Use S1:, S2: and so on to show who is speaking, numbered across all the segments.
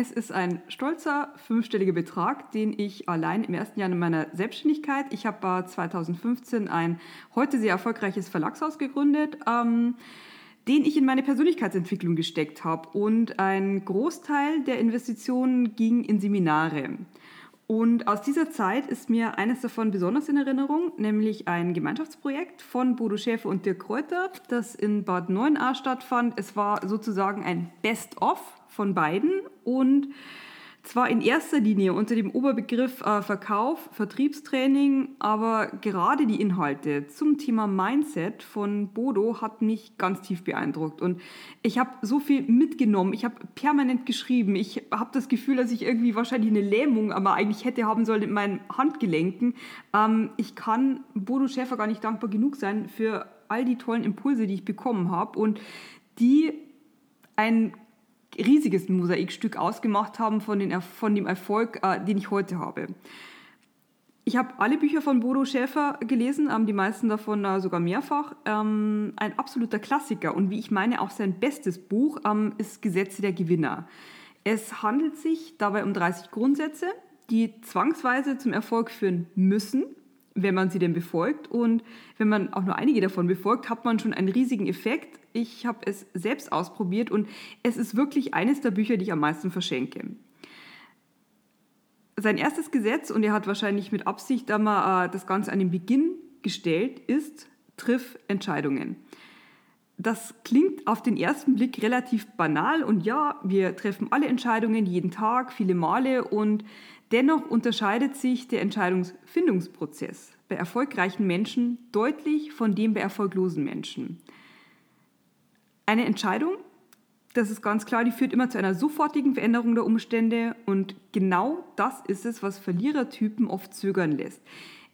S1: Es ist ein stolzer fünfstelliger Betrag, den ich allein im ersten Jahr in meiner Selbstständigkeit, ich habe 2015 ein heute sehr erfolgreiches Verlagshaus gegründet, ähm, den ich in meine Persönlichkeitsentwicklung gesteckt habe. Und ein Großteil der Investitionen ging in Seminare. Und aus dieser Zeit ist mir eines davon besonders in Erinnerung, nämlich ein Gemeinschaftsprojekt von Bodo Schäfer und Dirk Kräuter, das in Bad Neuenahr stattfand. Es war sozusagen ein Best-of von beiden und zwar in erster Linie unter dem Oberbegriff äh, Verkauf, Vertriebstraining, aber gerade die Inhalte zum Thema Mindset von Bodo hat mich ganz tief beeindruckt. Und ich habe so viel mitgenommen, ich habe permanent geschrieben, ich habe das Gefühl, dass ich irgendwie wahrscheinlich eine Lähmung, aber eigentlich hätte haben sollen in meinen Handgelenken. Ähm, ich kann Bodo Schäfer gar nicht dankbar genug sein für all die tollen Impulse, die ich bekommen habe und die ein riesiges Mosaikstück ausgemacht haben von, den, von dem Erfolg, äh, den ich heute habe. Ich habe alle Bücher von Bodo Schäfer gelesen, ähm, die meisten davon äh, sogar mehrfach. Ähm, ein absoluter Klassiker und wie ich meine auch sein bestes Buch ähm, ist Gesetze der Gewinner. Es handelt sich dabei um 30 Grundsätze, die zwangsweise zum Erfolg führen müssen, wenn man sie denn befolgt. Und wenn man auch nur einige davon befolgt, hat man schon einen riesigen Effekt. Ich habe es selbst ausprobiert und es ist wirklich eines der Bücher, die ich am meisten verschenke. Sein erstes Gesetz, und er hat wahrscheinlich mit Absicht einmal äh, das Ganze an den Beginn gestellt, ist, triff Entscheidungen. Das klingt auf den ersten Blick relativ banal und ja, wir treffen alle Entscheidungen jeden Tag, viele Male und Dennoch unterscheidet sich der Entscheidungsfindungsprozess bei erfolgreichen Menschen deutlich von dem bei erfolglosen Menschen. Eine Entscheidung, das ist ganz klar, die führt immer zu einer sofortigen Veränderung der Umstände und genau das ist es, was Verlierertypen oft zögern lässt.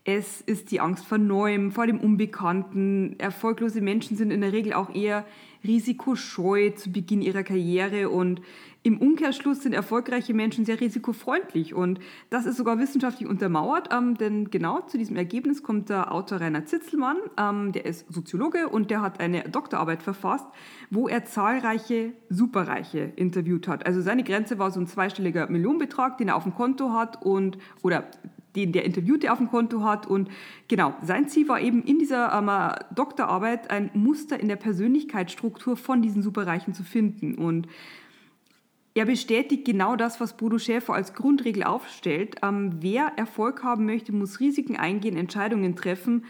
S1: Es ist die Angst vor Neuem, vor dem Unbekannten. Erfolglose Menschen sind in der Regel auch eher risikoscheu zu Beginn ihrer Karriere und im Umkehrschluss sind erfolgreiche Menschen sehr risikofreundlich und das ist sogar wissenschaftlich untermauert, ähm, denn genau zu diesem Ergebnis kommt der Autor Rainer Zitzelmann, ähm, der ist Soziologe und der hat eine Doktorarbeit verfasst, wo er zahlreiche Superreiche interviewt hat. Also seine Grenze war so ein zweistelliger Millionenbetrag, den er auf dem Konto hat und oder den der Interviewte auf dem Konto hat. Und genau, sein Ziel war eben in dieser ähm, Doktorarbeit ein Muster in der Persönlichkeitsstruktur von diesen Superreichen zu finden. Und er bestätigt genau das, was Bodo Schäfer als Grundregel aufstellt. Ähm, wer Erfolg haben möchte, muss Risiken eingehen, Entscheidungen treffen.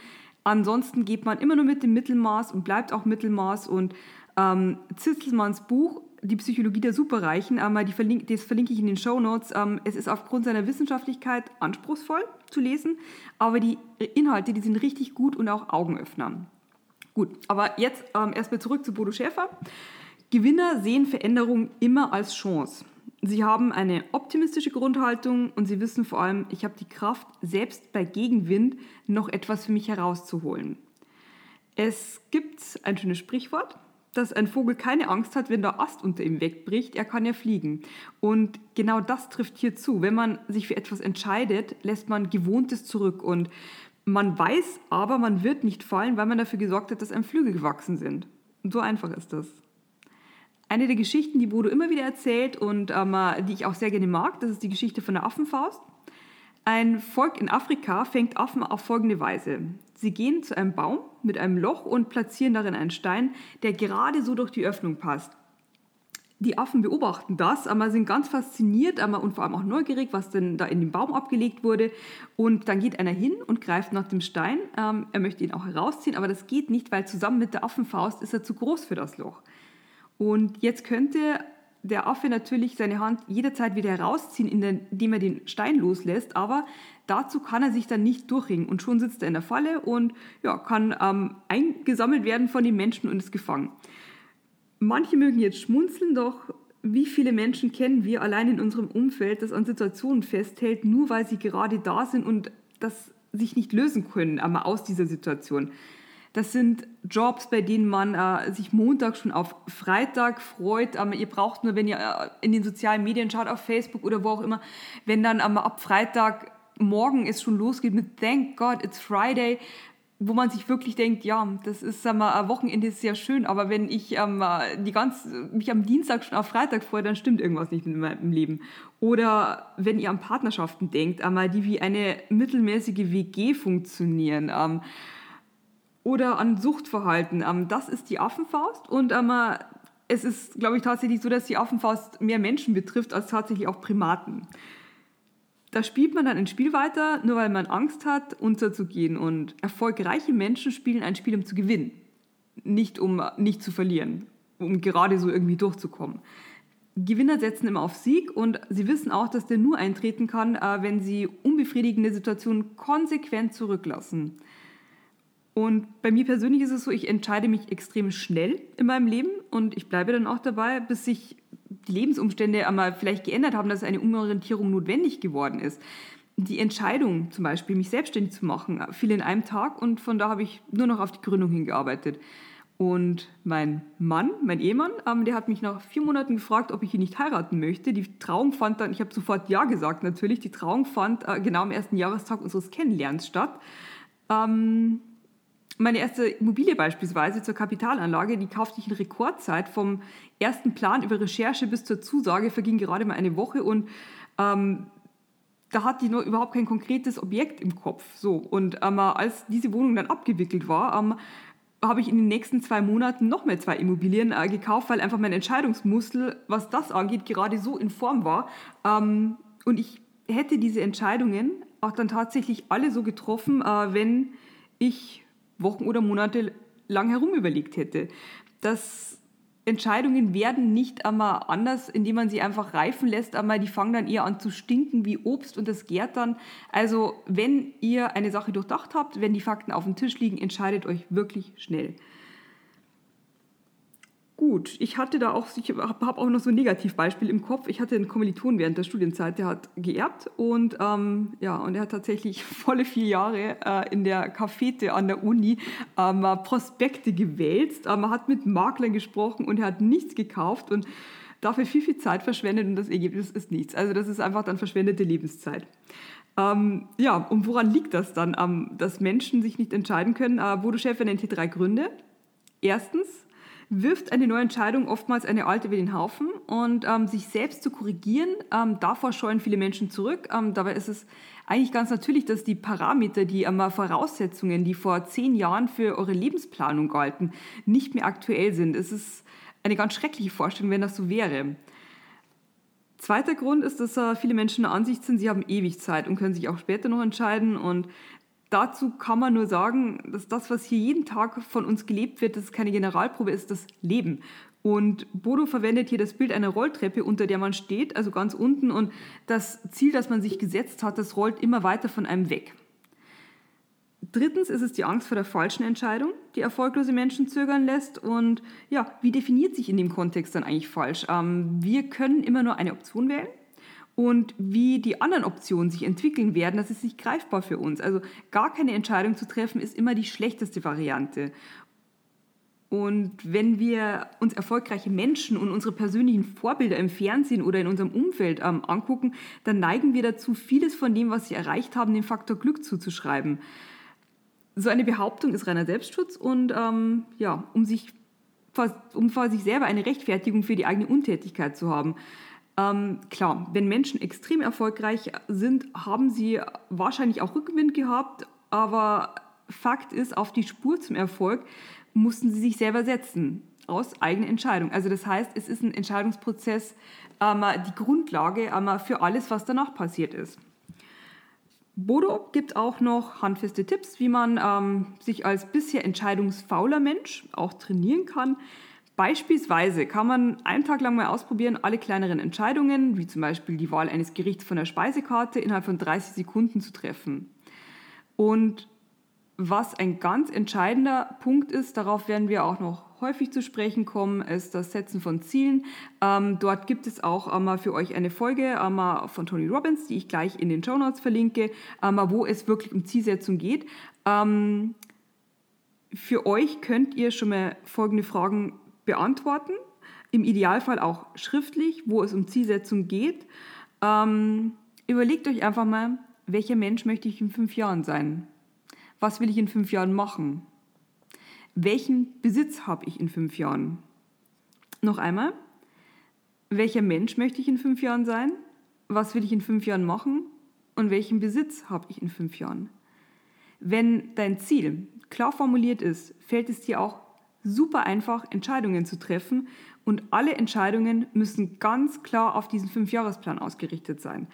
S1: Ansonsten geht man immer nur mit dem Mittelmaß und bleibt auch Mittelmaß. Und ähm, Zitzelmanns Buch die Psychologie der Superreichen, ähm, die verlink, das verlinke ich in den Show Notes. Ähm, es ist aufgrund seiner Wissenschaftlichkeit anspruchsvoll zu lesen, aber die Inhalte, die sind richtig gut und auch Augenöffner. Gut, aber jetzt ähm, erstmal zurück zu Bodo Schäfer. Gewinner sehen Veränderung immer als Chance. Sie haben eine optimistische Grundhaltung und sie wissen vor allem, ich habe die Kraft, selbst bei Gegenwind noch etwas für mich herauszuholen. Es gibt ein schönes Sprichwort, dass ein Vogel keine Angst hat, wenn der Ast unter ihm wegbricht, er kann ja fliegen. Und genau das trifft hier zu. Wenn man sich für etwas entscheidet, lässt man Gewohntes zurück und man weiß aber, man wird nicht fallen, weil man dafür gesorgt hat, dass einem Flügel gewachsen sind. Und so einfach ist das. Eine der Geschichten, die Bodo immer wieder erzählt und ähm, die ich auch sehr gerne mag, das ist die Geschichte von der Affenfaust. Ein Volk in Afrika fängt Affen auf folgende Weise. Sie gehen zu einem Baum mit einem Loch und platzieren darin einen Stein, der gerade so durch die Öffnung passt. Die Affen beobachten das, aber sind ganz fasziniert aber und vor allem auch neugierig, was denn da in dem Baum abgelegt wurde. Und dann geht einer hin und greift nach dem Stein. Ähm, er möchte ihn auch herausziehen, aber das geht nicht, weil zusammen mit der Affenfaust ist er zu groß für das Loch. Und jetzt könnte der Affe natürlich seine Hand jederzeit wieder herausziehen, indem er den Stein loslässt, aber dazu kann er sich dann nicht durchringen und schon sitzt er in der Falle und ja, kann ähm, eingesammelt werden von den Menschen und ist gefangen. Manche mögen jetzt schmunzeln, doch wie viele Menschen kennen wir allein in unserem Umfeld, das an Situationen festhält, nur weil sie gerade da sind und das sich nicht lösen können, aus dieser Situation. Das sind Jobs, bei denen man äh, sich Montag schon auf Freitag freut. Aber ihr braucht nur, wenn ihr äh, in den sozialen Medien schaut, auf Facebook oder wo auch immer, wenn dann ähm, ab Freitag morgen es schon losgeht mit Thank God it's Friday, wo man sich wirklich denkt, ja, das ist sagen wir, ein Wochenende ist sehr schön, aber wenn ich ähm, die ganz, mich am Dienstag schon auf Freitag freue, dann stimmt irgendwas nicht mit meinem Leben. Oder wenn ihr an Partnerschaften denkt, ähm, die wie eine mittelmäßige WG funktionieren. Ähm, oder an Suchtverhalten. Ähm, das ist die Affenfaust und ähm, es ist, glaube ich, tatsächlich so, dass die Affenfaust mehr Menschen betrifft als tatsächlich auch Primaten da spielt man dann ein Spiel weiter, nur weil man Angst hat, unterzugehen. Und erfolgreiche Menschen spielen ein Spiel, um zu gewinnen, nicht um nicht zu verlieren, um gerade so irgendwie durchzukommen. Gewinner setzen immer auf Sieg und sie wissen auch, dass der nur eintreten kann, äh, wenn sie unbefriedigende Situationen konsequent zurücklassen. Und bei mir persönlich ist es so, ich entscheide mich extrem schnell in meinem Leben und ich bleibe dann auch dabei, bis sich die Lebensumstände einmal vielleicht geändert haben, dass eine Umorientierung notwendig geworden ist. Die Entscheidung zum Beispiel, mich selbstständig zu machen, fiel in einem Tag und von da habe ich nur noch auf die Gründung hingearbeitet. Und mein Mann, mein Ehemann, ähm, der hat mich nach vier Monaten gefragt, ob ich ihn nicht heiraten möchte. Die Trauung fand dann, ich habe sofort Ja gesagt natürlich, die Trauung fand äh, genau am ersten Jahrestag unseres Kennenlernens statt. Ähm, meine erste Immobilie beispielsweise zur Kapitalanlage, die kaufte ich in Rekordzeit. Vom ersten Plan über Recherche bis zur Zusage verging gerade mal eine Woche und ähm, da hatte ich noch überhaupt kein konkretes Objekt im Kopf. So. Und ähm, als diese Wohnung dann abgewickelt war, ähm, habe ich in den nächsten zwei Monaten noch mehr zwei Immobilien äh, gekauft, weil einfach mein Entscheidungsmuskel, was das angeht, gerade so in Form war. Ähm, und ich hätte diese Entscheidungen auch dann tatsächlich alle so getroffen, äh, wenn ich Wochen oder Monate lang herum überlegt hätte. Dass Entscheidungen werden nicht einmal anders, indem man sie einfach reifen lässt, aber die fangen dann eher an zu stinken wie Obst und das gärt dann. Also wenn ihr eine Sache durchdacht habt, wenn die Fakten auf dem Tisch liegen, entscheidet euch wirklich schnell gut. Ich hatte da auch, ich habe auch noch so ein Negativbeispiel im Kopf. Ich hatte einen Kommiliton während der Studienzeit, der hat geerbt und ähm, ja, und er hat tatsächlich volle vier Jahre äh, in der Cafete an der Uni ähm, Prospekte gewälzt. Ähm, er hat mit Maklern gesprochen und er hat nichts gekauft und dafür viel, viel Zeit verschwendet und das Ergebnis ist nichts. Also das ist einfach dann verschwendete Lebenszeit. Ähm, ja, und woran liegt das dann, ähm, dass Menschen sich nicht entscheiden können? Äh, Bodo Schäfer nennt hier drei Gründe. Erstens, wirft eine neue Entscheidung oftmals eine alte über den Haufen und ähm, sich selbst zu korrigieren, ähm, davor scheuen viele Menschen zurück. Ähm, dabei ist es eigentlich ganz natürlich, dass die Parameter, die ähm, Voraussetzungen, die vor zehn Jahren für eure Lebensplanung galten, nicht mehr aktuell sind. Es ist eine ganz schreckliche Vorstellung, wenn das so wäre. Zweiter Grund ist, dass äh, viele Menschen der Ansicht sind, sie haben ewig Zeit und können sich auch später noch entscheiden. Und dazu kann man nur sagen, dass das, was hier jeden Tag von uns gelebt wird, das ist keine Generalprobe, ist das Leben. Und Bodo verwendet hier das Bild einer Rolltreppe, unter der man steht, also ganz unten. Und das Ziel, das man sich gesetzt hat, das rollt immer weiter von einem weg. Drittens ist es die Angst vor der falschen Entscheidung, die erfolglose Menschen zögern lässt. Und ja, wie definiert sich in dem Kontext dann eigentlich falsch? Ähm, wir können immer nur eine Option wählen und wie die anderen Optionen sich entwickeln werden, das ist nicht greifbar für uns. Also gar keine Entscheidung zu treffen, ist immer die schlechteste Variante. Und wenn wir uns erfolgreiche Menschen und unsere persönlichen Vorbilder im Fernsehen oder in unserem Umfeld ähm, angucken, dann neigen wir dazu, vieles von dem, was sie erreicht haben, dem Faktor Glück zuzuschreiben. So eine Behauptung ist reiner Selbstschutz und ähm, ja, um sich um vor sich selber eine Rechtfertigung für die eigene Untätigkeit zu haben. Ähm, klar, wenn Menschen extrem erfolgreich sind, haben sie wahrscheinlich auch Rückenwind gehabt, aber Fakt ist, auf die Spur zum Erfolg mussten sie sich selber setzen, aus eigener Entscheidung. Also das heißt, es ist ein Entscheidungsprozess, ähm, die Grundlage ähm, für alles, was danach passiert ist. Bodo gibt auch noch handfeste Tipps, wie man ähm, sich als bisher entscheidungsfauler Mensch auch trainieren kann, Beispielsweise kann man einen Tag lang mal ausprobieren, alle kleineren Entscheidungen, wie zum Beispiel die Wahl eines Gerichts von der Speisekarte, innerhalb von 30 Sekunden zu treffen. Und was ein ganz entscheidender Punkt ist, darauf werden wir auch noch häufig zu sprechen kommen, ist das Setzen von Zielen. Ähm, dort gibt es auch einmal für euch eine Folge einmal von Tony Robbins, die ich gleich in den Show Notes verlinke, einmal, wo es wirklich um Zielsetzung geht. Ähm, für euch könnt ihr schon mal folgende Fragen beantworten. Im Idealfall auch schriftlich, wo es um Zielsetzung geht. Ähm, überlegt euch einfach mal, welcher Mensch möchte ich in fünf Jahren sein? Was will ich in fünf Jahren machen? Welchen Besitz habe ich in fünf Jahren? Noch einmal, welcher Mensch möchte ich in fünf Jahren sein? Was will ich in fünf Jahren machen? Und welchen Besitz habe ich in fünf Jahren? Wenn dein Ziel klar formuliert ist, fällt es dir auch super einfach, Entscheidungen zu treffen. Und alle Entscheidungen müssen ganz klar auf diesen Fünfjahresplan ausgerichtet sein.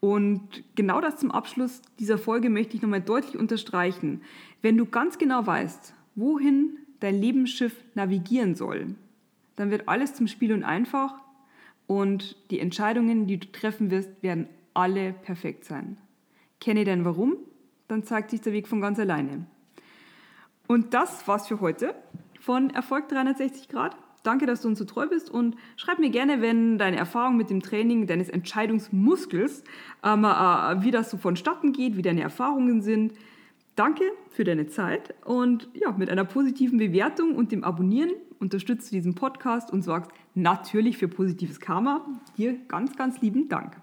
S1: Und genau das zum Abschluss dieser Folge möchte ich nochmal deutlich unterstreichen. Wenn du ganz genau weißt, wohin dein Lebensschiff navigieren soll, dann wird alles zum Spiel und einfach und die Entscheidungen, die du treffen wirst, werden alle perfekt sein. Kenne dein Warum, dann zeigt sich der Weg von ganz alleine. Und das war's für heute von Erfolg 360 Grad. Danke, dass du uns so treu bist und schreib mir gerne, wenn deine Erfahrung mit dem Training deines Entscheidungsmuskels, ähm, äh, wie das so vonstatten geht, wie deine Erfahrungen sind. Danke für deine Zeit und ja, mit einer positiven Bewertung und dem Abonnieren unterstützt du diesen Podcast und sorgst natürlich für positives Karma. Dir ganz, ganz lieben Dank.